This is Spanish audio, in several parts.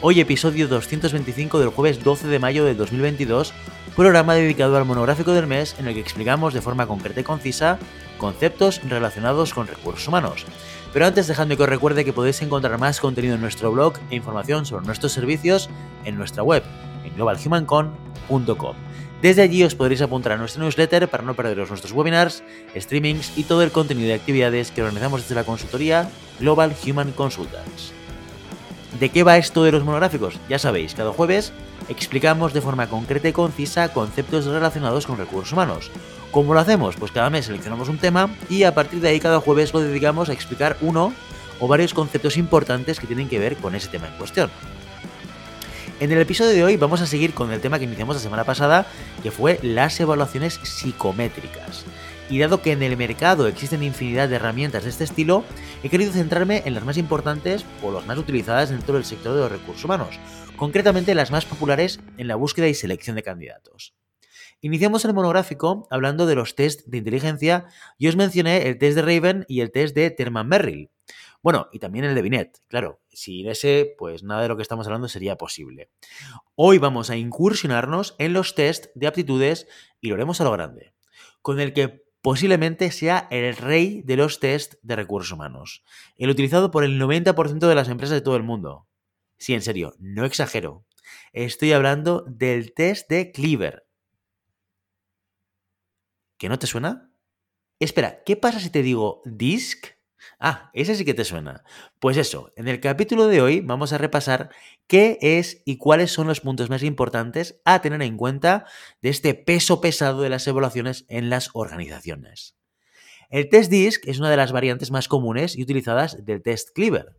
Hoy episodio 225 del jueves 12 de mayo de 2022, programa dedicado al monográfico del mes en el que explicamos de forma concreta y concisa conceptos relacionados con recursos humanos. Pero antes dejando que os recuerde que podéis encontrar más contenido en nuestro blog e información sobre nuestros servicios en nuestra web, en globalhumancon.com. Desde allí os podréis apuntar a nuestra newsletter para no perderos nuestros webinars, streamings y todo el contenido de actividades que organizamos desde la consultoría Global Human Consultants. ¿De qué va esto de los monográficos? Ya sabéis, cada jueves explicamos de forma concreta y concisa conceptos relacionados con recursos humanos. ¿Cómo lo hacemos? Pues cada mes seleccionamos un tema y a partir de ahí cada jueves lo dedicamos a explicar uno o varios conceptos importantes que tienen que ver con ese tema en cuestión. En el episodio de hoy vamos a seguir con el tema que iniciamos la semana pasada, que fue las evaluaciones psicométricas. Y dado que en el mercado existen infinidad de herramientas de este estilo, he querido centrarme en las más importantes o las más utilizadas dentro del sector de los recursos humanos, concretamente las más populares en la búsqueda y selección de candidatos. Iniciamos el monográfico hablando de los test de inteligencia y os mencioné el test de Raven y el test de Terman Merrill. Bueno, y también el de Binet, claro. Sin ese, pues nada de lo que estamos hablando sería posible. Hoy vamos a incursionarnos en los test de aptitudes y lo haremos a lo grande, con el que posiblemente sea el rey de los test de recursos humanos, el utilizado por el 90% de las empresas de todo el mundo. Sí, en serio, no exagero. Estoy hablando del test de Cleaver. ¿Que no te suena? Espera, ¿qué pasa si te digo DISC? Ah, ese sí que te suena. Pues eso, en el capítulo de hoy vamos a repasar qué es y cuáles son los puntos más importantes a tener en cuenta de este peso pesado de las evaluaciones en las organizaciones. El test DISC es una de las variantes más comunes y utilizadas del test Cleaver.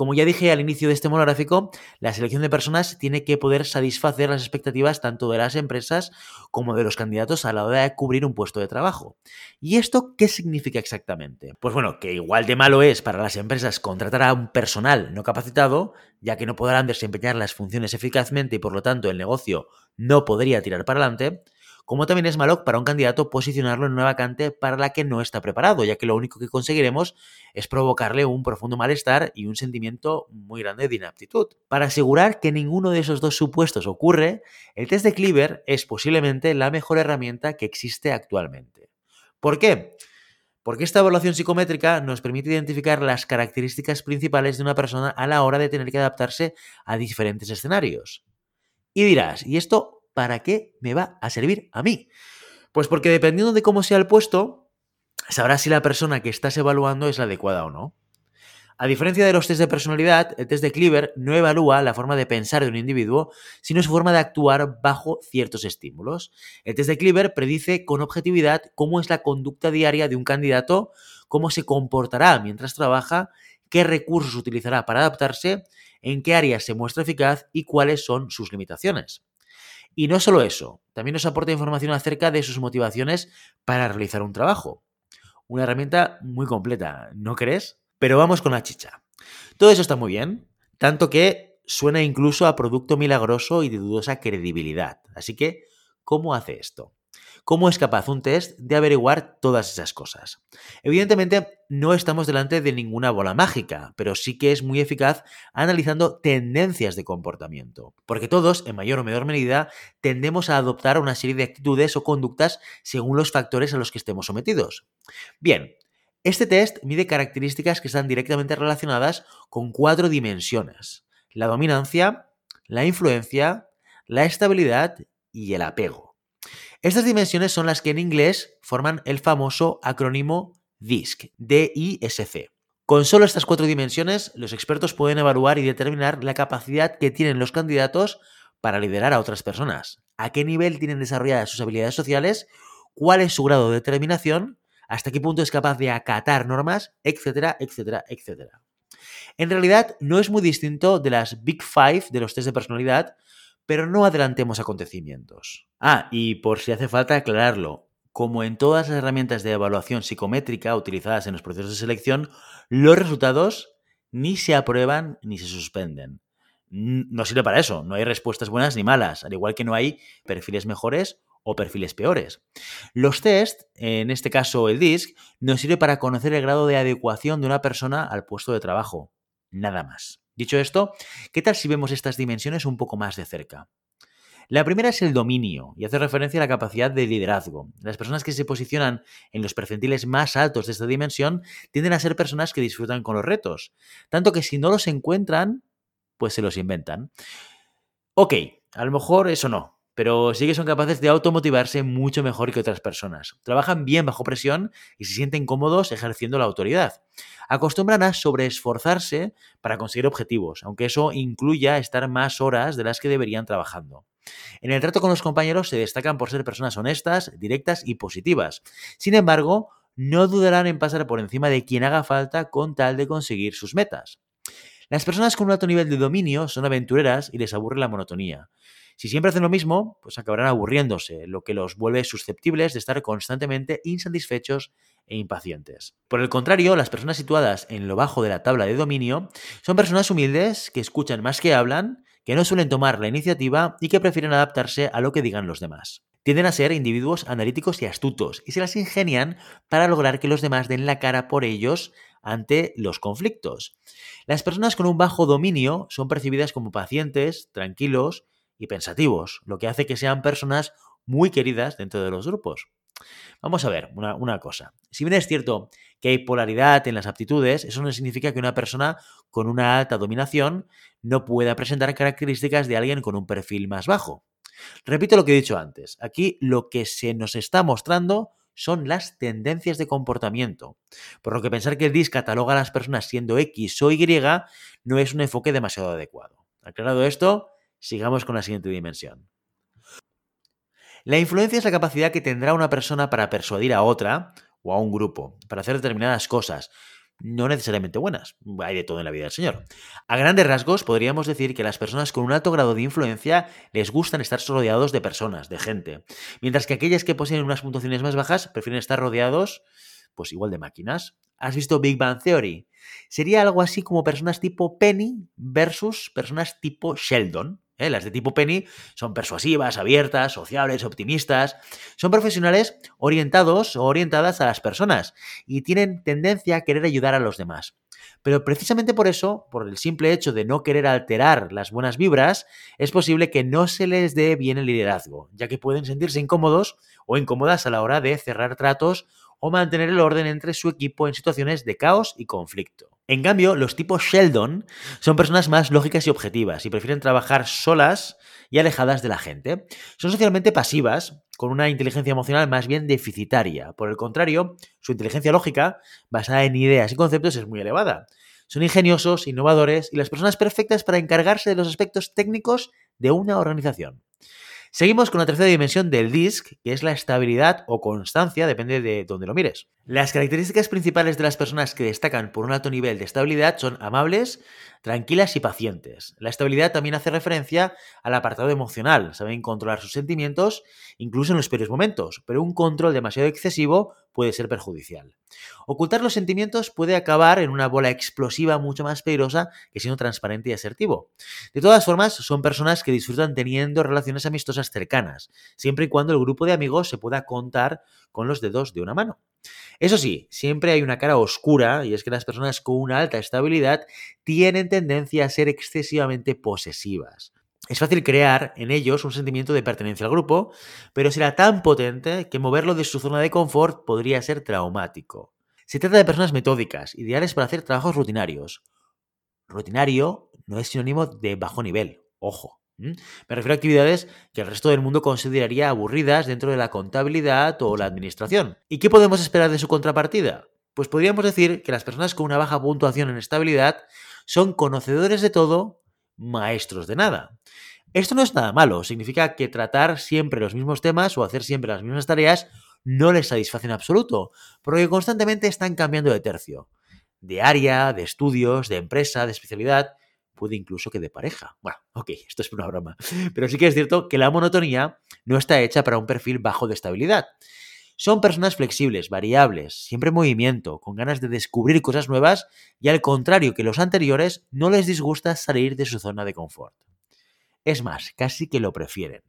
Como ya dije al inicio de este monográfico, la selección de personas tiene que poder satisfacer las expectativas tanto de las empresas como de los candidatos a la hora de cubrir un puesto de trabajo. ¿Y esto qué significa exactamente? Pues bueno, que igual de malo es para las empresas contratar a un personal no capacitado, ya que no podrán desempeñar las funciones eficazmente y por lo tanto el negocio no podría tirar para adelante, como también es malo para un candidato posicionarlo en una vacante para la que no está preparado, ya que lo único que conseguiremos es provocarle un profundo malestar y un sentimiento muy grande de inaptitud. Para asegurar que ninguno de esos dos supuestos ocurre, el test de Cleaver es posiblemente la mejor herramienta que existe actualmente. ¿Por qué? Porque esta evaluación psicométrica nos permite identificar las características principales de una persona a la hora de tener que adaptarse a diferentes escenarios. Y dirás, ¿y esto ¿para qué me va a servir a mí? Pues porque dependiendo de cómo sea el puesto, sabrás si la persona que estás evaluando es la adecuada o no. A diferencia de los test de personalidad, el test de Cleaver no evalúa la forma de pensar de un individuo, sino su forma de actuar bajo ciertos estímulos. El test de Cleaver predice con objetividad cómo es la conducta diaria de un candidato, cómo se comportará mientras trabaja, qué recursos utilizará para adaptarse, en qué áreas se muestra eficaz y cuáles son sus limitaciones. Y no solo eso, también nos aporta información acerca de sus motivaciones para realizar un trabajo. Una herramienta muy completa, ¿no crees? Pero vamos con la chicha. Todo eso está muy bien, tanto que suena incluso a producto milagroso y de dudosa credibilidad. Así que, ¿cómo hace esto? ¿Cómo es capaz un test de averiguar todas esas cosas? Evidentemente, no estamos delante de ninguna bola mágica, pero sí que es muy eficaz analizando tendencias de comportamiento. Porque todos, en mayor o menor medida, tendemos a adoptar una serie de actitudes o conductas según los factores a los que estemos sometidos. Bien, este test mide características que están directamente relacionadas con cuatro dimensiones. La dominancia, la influencia, la estabilidad y el apego. Estas dimensiones son las que en inglés forman el famoso acrónimo DISC, D-I-S-C. Con solo estas cuatro dimensiones, los expertos pueden evaluar y determinar la capacidad que tienen los candidatos para liderar a otras personas, a qué nivel tienen desarrolladas sus habilidades sociales, cuál es su grado de determinación, hasta qué punto es capaz de acatar normas, etcétera, etcétera, etcétera. En realidad no es muy distinto de las Big Five de los test de personalidad, pero no adelantemos acontecimientos. Ah, y por si hace falta aclararlo, como en todas las herramientas de evaluación psicométrica utilizadas en los procesos de selección, los resultados ni se aprueban ni se suspenden. No sirve para eso, no hay respuestas buenas ni malas, al igual que no hay perfiles mejores o perfiles peores. Los test, en este caso el DISC, nos sirve para conocer el grado de adecuación de una persona al puesto de trabajo. Nada más. Dicho esto, ¿qué tal si vemos estas dimensiones un poco más de cerca? La primera es el dominio y hace referencia a la capacidad de liderazgo. Las personas que se posicionan en los percentiles más altos de esta dimensión tienden a ser personas que disfrutan con los retos, tanto que si no los encuentran, pues se los inventan. Ok, a lo mejor eso no, pero sí que son capaces de automotivarse mucho mejor que otras personas. Trabajan bien bajo presión y se sienten cómodos ejerciendo la autoridad. Acostumbran a sobreesforzarse para conseguir objetivos, aunque eso incluya estar más horas de las que deberían trabajando. En el trato con los compañeros se destacan por ser personas honestas, directas y positivas. Sin embargo, no dudarán en pasar por encima de quien haga falta con tal de conseguir sus metas. Las personas con un alto nivel de dominio son aventureras y les aburre la monotonía. Si siempre hacen lo mismo, pues acabarán aburriéndose, lo que los vuelve susceptibles de estar constantemente insatisfechos e impacientes. Por el contrario, las personas situadas en lo bajo de la tabla de dominio son personas humildes que escuchan más que hablan, que no suelen tomar la iniciativa y que prefieren adaptarse a lo que digan los demás. Tienden a ser individuos analíticos y astutos y se las ingenian para lograr que los demás den la cara por ellos ante los conflictos. Las personas con un bajo dominio son percibidas como pacientes, tranquilos y pensativos, lo que hace que sean personas muy queridas dentro de los grupos. Vamos a ver una, cosa. Si bien es cierto que hay polaridad en las aptitudes, eso no significa que una persona con una alta dominación no pueda presentar características de alguien con un perfil más bajo. Repito lo que he dicho antes. Aquí lo que se nos está mostrando son las tendencias de comportamiento. Por lo que pensar que el DIS cataloga a las personas siendo X o Y no es un enfoque demasiado adecuado. Aclarado esto, sigamos con la siguiente dimensión. La influencia es la capacidad que tendrá una persona para persuadir a otra o a un grupo, para hacer determinadas cosas, no necesariamente buenas. Hay de todo en la vida del Señor. A grandes rasgos, podríamos decir que las personas con un alto grado de influencia les gustan estar rodeados de personas, de gente, mientras que aquellas que poseen unas puntuaciones más bajas prefieren estar rodeados, pues igual de máquinas. ¿Has visto Big Bang Theory? Sería algo así como personas tipo Penny versus personas tipo Sheldon. ¿Eh? Las de tipo Penny son persuasivas, abiertas, sociables, optimistas. Son profesionales orientados o orientadas a las personas y tienen tendencia a querer ayudar a los demás. Pero precisamente por eso, por el simple hecho de no querer alterar las buenas vibras, es posible que no se les dé bien el liderazgo, ya que pueden sentirse incómodos o incómodas a la hora de cerrar tratos o mantener el orden entre su equipo en situaciones de caos y conflicto. En cambio, los tipos Sheldon son personas más lógicas y objetivas y prefieren trabajar solas y alejadas de la gente. Son socialmente pasivas, con una inteligencia emocional más bien deficitaria. Por el contrario, su inteligencia lógica, basada en ideas y conceptos, es muy elevada. Son ingeniosos, innovadores y las personas perfectas para encargarse de los aspectos técnicos de una organización. Seguimos con la tercera dimensión del DISC, que es la estabilidad o constancia, depende de dónde lo mires. Las características principales de las personas que destacan por un alto nivel de estabilidad son amables, tranquilas y pacientes. La estabilidad también hace referencia al apartado emocional, saben controlar sus sentimientos, incluso en los peores momentos, pero un control demasiado excesivo puede ser perjudicial. Ocultar los sentimientos puede acabar en una bola explosiva mucho más peligrosa que siendo transparente y asertivo. De todas formas, son personas que disfrutan teniendo relaciones amistosas cercanas, siempre y cuando el grupo de amigos se pueda contar con los dedos de una mano. Eso sí, siempre hay una cara oscura y es que las personas con una alta estabilidad tienen tendencia a ser excesivamente posesivas. Es fácil crear en ellos un sentimiento de pertenencia al grupo, pero será tan potente que moverlo de su zona de confort podría ser traumático. Se trata de personas metódicas, ideales para hacer trabajos rutinarios. Rutinario no es sinónimo de bajo nivel, ojo. Me refiero a actividades que el resto del mundo consideraría aburridas dentro de la contabilidad o la administración. ¿Y qué podemos esperar de su contrapartida? Pues podríamos decir que las personas con una baja puntuación en estabilidad son conocedores de todo, maestros de nada. Esto no es nada malo, significa que tratar siempre los mismos temas o hacer siempre las mismas tareas no les satisface en absoluto, porque constantemente están cambiando de tercio. de área, de estudios, de empresa, de especialidad, puede incluso que de pareja. Bueno, ok, esto es una broma. Pero sí que es cierto que la monotonía no está hecha para un perfil bajo de estabilidad. Son personas flexibles, variables, siempre en movimiento, con ganas de descubrir cosas nuevas y al contrario que los anteriores, no les disgusta salir de su zona de confort. Es más, casi que lo prefieren.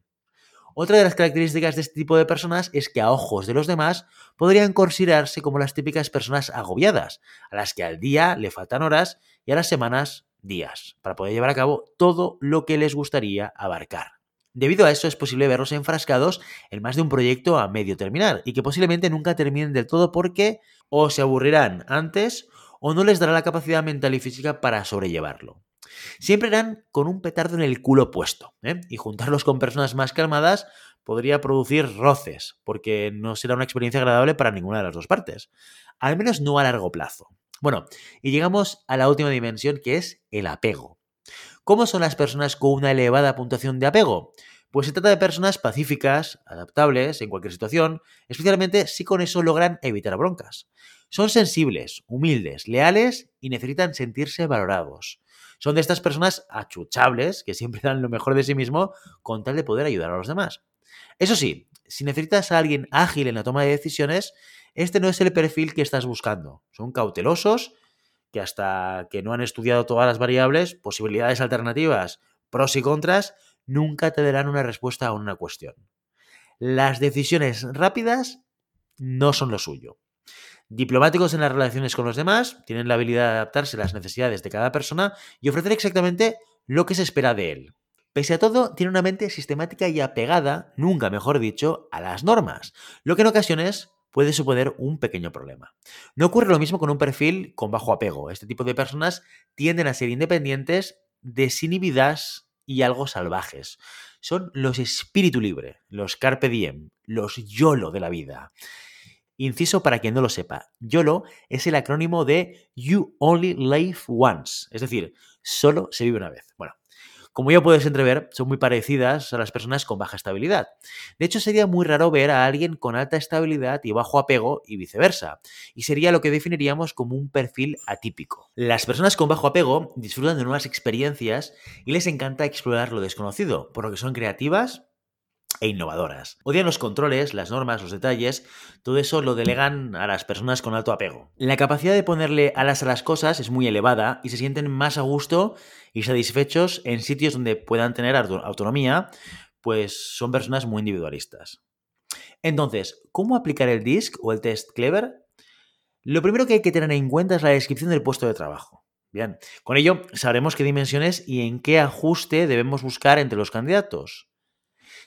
Otra de las características de este tipo de personas es que a ojos de los demás podrían considerarse como las típicas personas agobiadas, a las que al día le faltan horas y a las semanas días, para poder llevar a cabo todo lo que les gustaría abarcar. Debido a eso es posible verlos enfrascados en más de un proyecto a medio terminar y que posiblemente nunca terminen del todo porque o se aburrirán antes o no les dará la capacidad mental y física para sobrellevarlo. Siempre irán con un petardo en el culo puesto ¿eh? y juntarlos con personas más calmadas podría producir roces porque no será una experiencia agradable para ninguna de las dos partes, al menos no a largo plazo. Bueno, y llegamos a la última dimensión que es el apego. ¿Cómo son las personas con una elevada puntuación de apego? Pues se trata de personas pacíficas, adaptables en cualquier situación, especialmente si con eso logran evitar broncas. Son sensibles, humildes, leales y necesitan sentirse valorados. Son de estas personas achuchables que siempre dan lo mejor de sí mismo con tal de poder ayudar a los demás. Eso sí, si necesitas a alguien ágil en la toma de decisiones, este no es el perfil que estás buscando. Son cautelosos, que hasta que no han estudiado todas las variables, posibilidades alternativas, pros y contras, nunca te darán una respuesta a una cuestión. Las decisiones rápidas no son lo suyo. Diplomáticos en las relaciones con los demás, tienen la habilidad de adaptarse a las necesidades de cada persona y ofrecer exactamente lo que se espera de él. Pese a todo, tiene una mente sistemática y apegada, nunca mejor dicho, a las normas, lo que en ocasiones puede suponer un pequeño problema. No ocurre lo mismo con un perfil con bajo apego. Este tipo de personas tienden a ser independientes, desinhibidas y algo salvajes. Son los espíritu libre, los carpe diem, los YOLO de la vida. Inciso para quien no lo sepa, YOLO es el acrónimo de You Only Live Once, es decir, solo se vive una vez. Bueno, como ya puedes entrever, son muy parecidas a las personas con baja estabilidad. De hecho, sería muy raro ver a alguien con alta estabilidad y bajo apego y viceversa, y sería lo que definiríamos como un perfil atípico. Las personas con bajo apego disfrutan de nuevas experiencias y les encanta explorar lo desconocido, por lo que son creativas, e innovadoras. Odian los controles, las normas, los detalles, todo eso lo delegan a las personas con alto apego. La capacidad de ponerle alas a las cosas es muy elevada y se sienten más a gusto y satisfechos en sitios donde puedan tener autonomía, pues son personas muy individualistas. Entonces, ¿cómo aplicar el DISC o el test Clever? Lo primero que hay que tener en cuenta es la descripción del puesto de trabajo. Bien, con ello sabremos qué dimensiones y en qué ajuste debemos buscar entre los candidatos.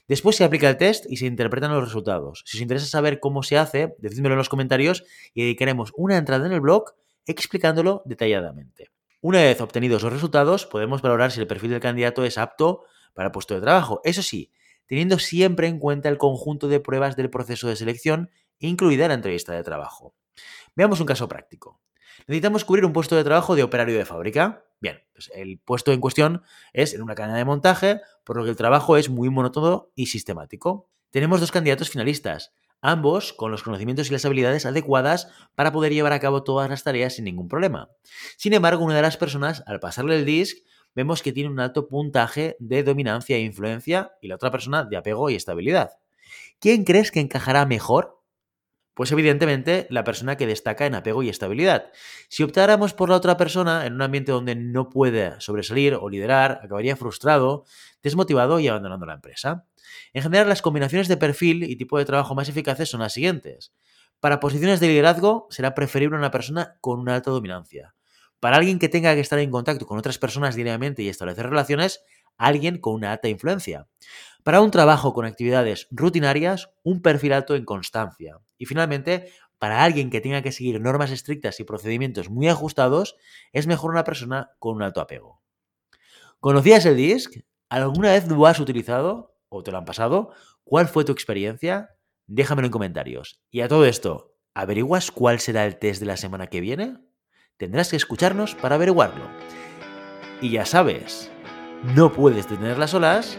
Después se aplica el test y se interpretan los resultados. Si os interesa saber cómo se hace, decídmelo en los comentarios y dedicaremos una entrada en el blog explicándolo detalladamente. Una vez obtenidos los resultados, podemos valorar si el perfil del candidato es apto para el puesto de trabajo. Eso sí, teniendo siempre en cuenta el conjunto de pruebas del proceso de selección, incluida la entrevista de trabajo. Veamos un caso práctico. Necesitamos cubrir un puesto de trabajo de operario de fábrica. Bien, pues el puesto en cuestión es en una cadena de montaje, por lo que el trabajo es muy monótono y sistemático. Tenemos dos candidatos finalistas, ambos con los conocimientos y las habilidades adecuadas para poder llevar a cabo todas las tareas sin ningún problema. Sin embargo, una de las personas, al pasarle el disc, vemos que tiene un alto puntaje de dominancia e influencia y la otra persona de apego y estabilidad. ¿Quién crees que encajará mejor pues evidentemente la persona que destaca en apego y estabilidad. Si optáramos por la otra persona en un ambiente donde no puede sobresalir o liderar, acabaría frustrado, desmotivado y abandonando la empresa. En general, las combinaciones de perfil y tipo de trabajo más eficaces son las siguientes. Para posiciones de liderazgo será preferible una persona con una alta dominancia. Para alguien que tenga que estar en contacto con otras personas diariamente y establecer relaciones, alguien con una alta influencia. Para un trabajo con actividades rutinarias, un perfil alto en constancia. Y finalmente, para alguien que tenga que seguir normas estrictas y procedimientos muy ajustados, es mejor una persona con un alto apego. ¿Conocías el DISC? ¿Alguna vez lo has utilizado o te lo han pasado? ¿Cuál fue tu experiencia? Déjamelo en comentarios. Y a todo esto, ¿averiguas cuál será el test de la semana que viene? Tendrás que escucharnos para averiguarlo. Y ya sabes, no puedes detener las olas,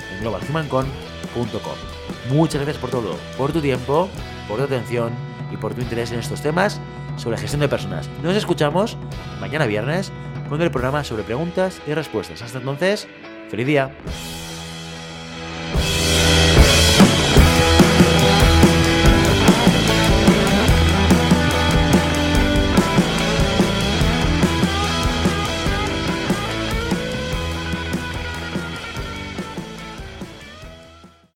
en globalhumancom.com. Muchas gracias por todo, por tu tiempo, por tu atención y por tu interés en estos temas sobre gestión de personas. Nos escuchamos mañana viernes con el programa sobre preguntas y respuestas. Hasta entonces, feliz día.